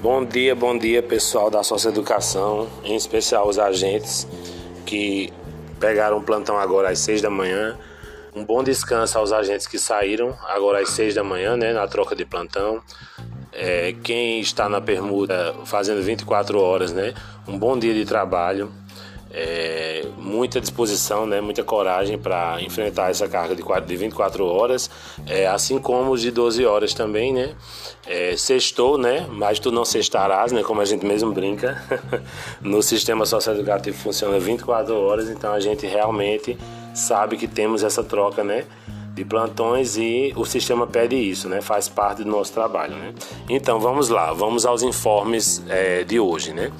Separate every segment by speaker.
Speaker 1: Bom dia, bom dia pessoal da Educação, em especial os agentes que pegaram o plantão agora às seis da manhã. Um bom descanso aos agentes que saíram agora às seis da manhã, né, na troca de plantão. É, quem está na permuta fazendo 24 horas, né, um bom dia de trabalho é, muita disposição, né, muita coragem para enfrentar essa carga de, 4, de 24 horas, é, assim como os de 12 horas também, né? É, sextou, né? Mas tu não sextarás, né? Como a gente mesmo brinca. no sistema socioeducativo funciona 24 horas, então a gente realmente sabe que temos essa troca, né? de plantões e o sistema pede isso, né? Faz parte do nosso trabalho, né? Então vamos lá, vamos aos informes é, de hoje, né?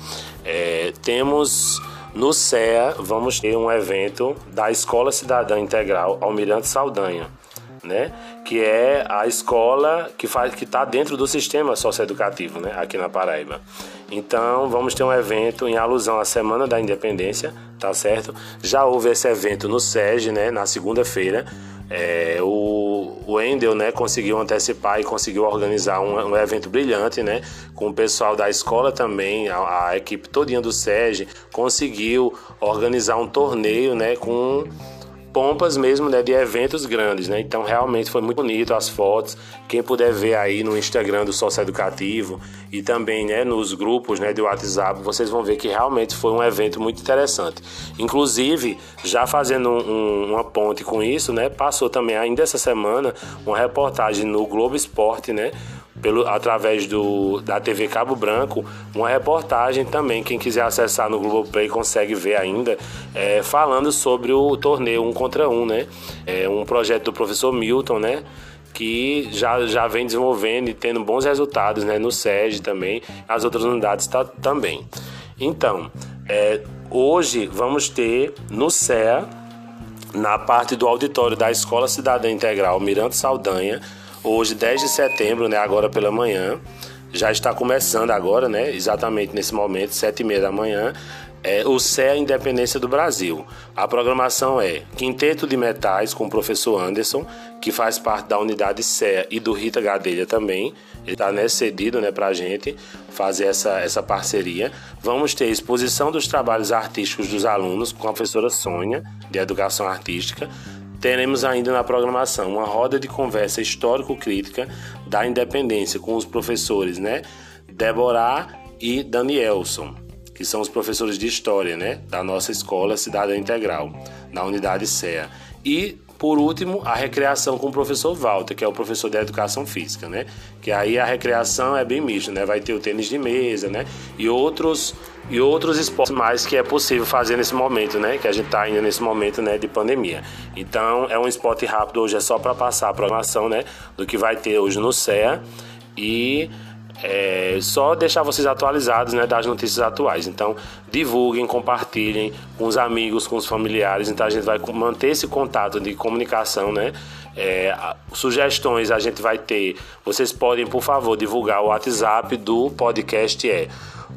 Speaker 1: É, temos no CEA, vamos ter um evento da Escola Cidadã Integral Almirante Saldanha, né? Que é a escola que faz que está dentro do sistema socioeducativo, né? Aqui na Paraíba. Então, vamos ter um evento em alusão à Semana da Independência, tá certo? Já houve esse evento no SEG, né? Na segunda-feira. É, o, o Wendel né, conseguiu antecipar e conseguiu organizar um, um, evento brilhante, né, com o pessoal da escola também, a, a equipe todinha do SEG conseguiu organizar um torneio né, com pompas mesmo né, de eventos grandes, né? Então realmente foi muito bonito as fotos. Quem puder ver aí no Instagram do Sócio Educativo e também né, nos grupos né, de WhatsApp, vocês vão ver que realmente foi um evento muito interessante. Inclusive, já fazendo um, uma ponte com isso, né? Passou também ainda essa semana uma reportagem no Globo Esporte, né? Pelo, através do, da TV Cabo Branco, uma reportagem também. Quem quiser acessar no Globoplay consegue ver ainda, é, falando sobre o torneio um contra um, né? É um projeto do professor Milton, né? Que já, já vem desenvolvendo e tendo bons resultados né? no SED também, as outras unidades tá, também. Então, é, hoje vamos ter no CEA, na parte do auditório da Escola Cidadã Integral Mirante Saldanha, Hoje, 10 de setembro, né, agora pela manhã, já está começando agora, né, exatamente nesse momento, 7 e meia da manhã, é o CEA Independência do Brasil. A programação é Quinteto de Metais com o professor Anderson, que faz parte da unidade CEA e do Rita Gadelha também. Ele está né, cedido né, para a gente fazer essa, essa parceria. Vamos ter exposição dos trabalhos artísticos dos alunos com a professora Sônia, de Educação Artística. Teremos ainda na programação uma roda de conversa histórico-crítica da independência com os professores, né? Deborah e Danielson, que são os professores de história, né? Da nossa escola Cidadã Integral, na unidade CEA. E por último, a recreação com o professor Walter, que é o professor de educação física, né? Que aí a recreação é bem mista, né? Vai ter o tênis de mesa, né? E outros e outros esportes mais que é possível fazer nesse momento, né? Que a gente está ainda nesse momento, né, de pandemia. Então, é um esporte rápido hoje é só para passar a programação, né, do que vai ter hoje no CEA e é, só deixar vocês atualizados né, das notícias atuais. Então, divulguem, compartilhem com os amigos, com os familiares. Então, a gente vai manter esse contato de comunicação, né? É, sugestões a gente vai ter. Vocês podem, por favor, divulgar o WhatsApp do podcast é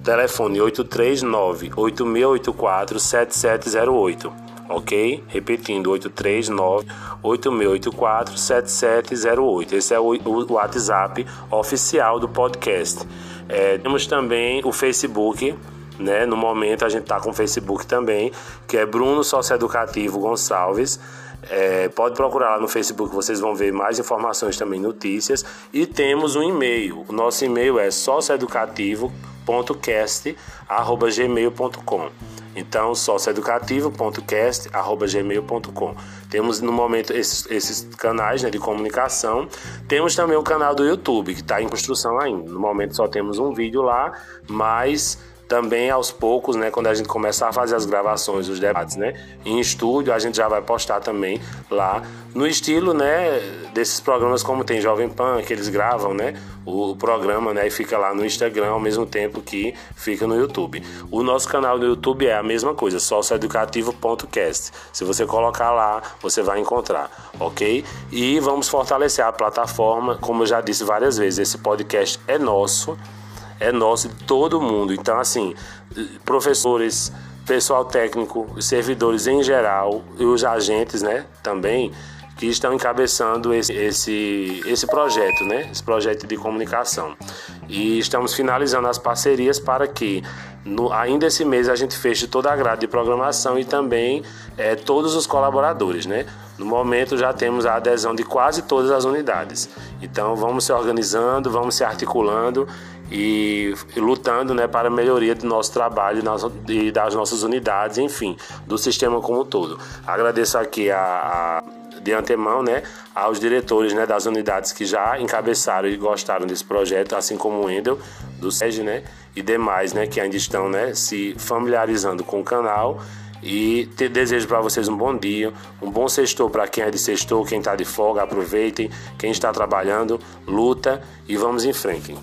Speaker 1: telefone 839 8684 7708 ok? Repetindo, 839-8684-7708. Esse é o, o, WhatsApp oficial do podcast. É, temos também o Facebook, né? No momento a gente está com o Facebook também, que é Bruno Socioeducativo Gonçalves. É, pode procurar lá no Facebook, vocês vão ver mais informações também, notícias. E temos um e-mail. O nosso e-mail é socioeducativo.cast.gmail.com então, socioeducativo.cast.gmail.com Temos no momento esses, esses canais né, de comunicação. Temos também o canal do YouTube, que está em construção ainda. No momento só temos um vídeo lá, mas também aos poucos, né, quando a gente começar a fazer as gravações, os debates, né, em estúdio, a gente já vai postar também lá no estilo, né, desses programas como tem Jovem Pan, que eles gravam, né, o, programa, né, e fica lá no Instagram ao mesmo tempo que fica no YouTube. O nosso canal no YouTube é a mesma coisa, socioeducativo.cast. Se você colocar lá, você vai encontrar, ok? E vamos fortalecer a plataforma, como eu já disse várias vezes, esse podcast é nosso é nosso de todo mundo. Então, assim, professores, pessoal técnico, servidores em geral e os agentes, né, também que estão encabeçando esse, esse, esse projeto, né, esse projeto de comunicação. E estamos finalizando as parcerias para que no, ainda esse mês a gente feche toda a grade de programação e também é, todos os colaboradores, né? No momento já temos a adesão de quase todas as unidades. Então vamos se organizando, vamos se articulando e, e lutando né, para a melhoria do nosso trabalho e das nossas unidades, enfim, do sistema como um todo. Agradeço aqui a, a de antemão, né, aos diretores, né, das unidades que já encabeçaram e gostaram desse projeto, assim como o Wendel, do SEG, né, e demais, né, que ainda estão, né, se familiarizando com o canal. E te desejo para vocês um bom dia, um bom sextou para quem é de sextou, quem está de folga, aproveitem, quem está trabalhando, luta e vamos em frente.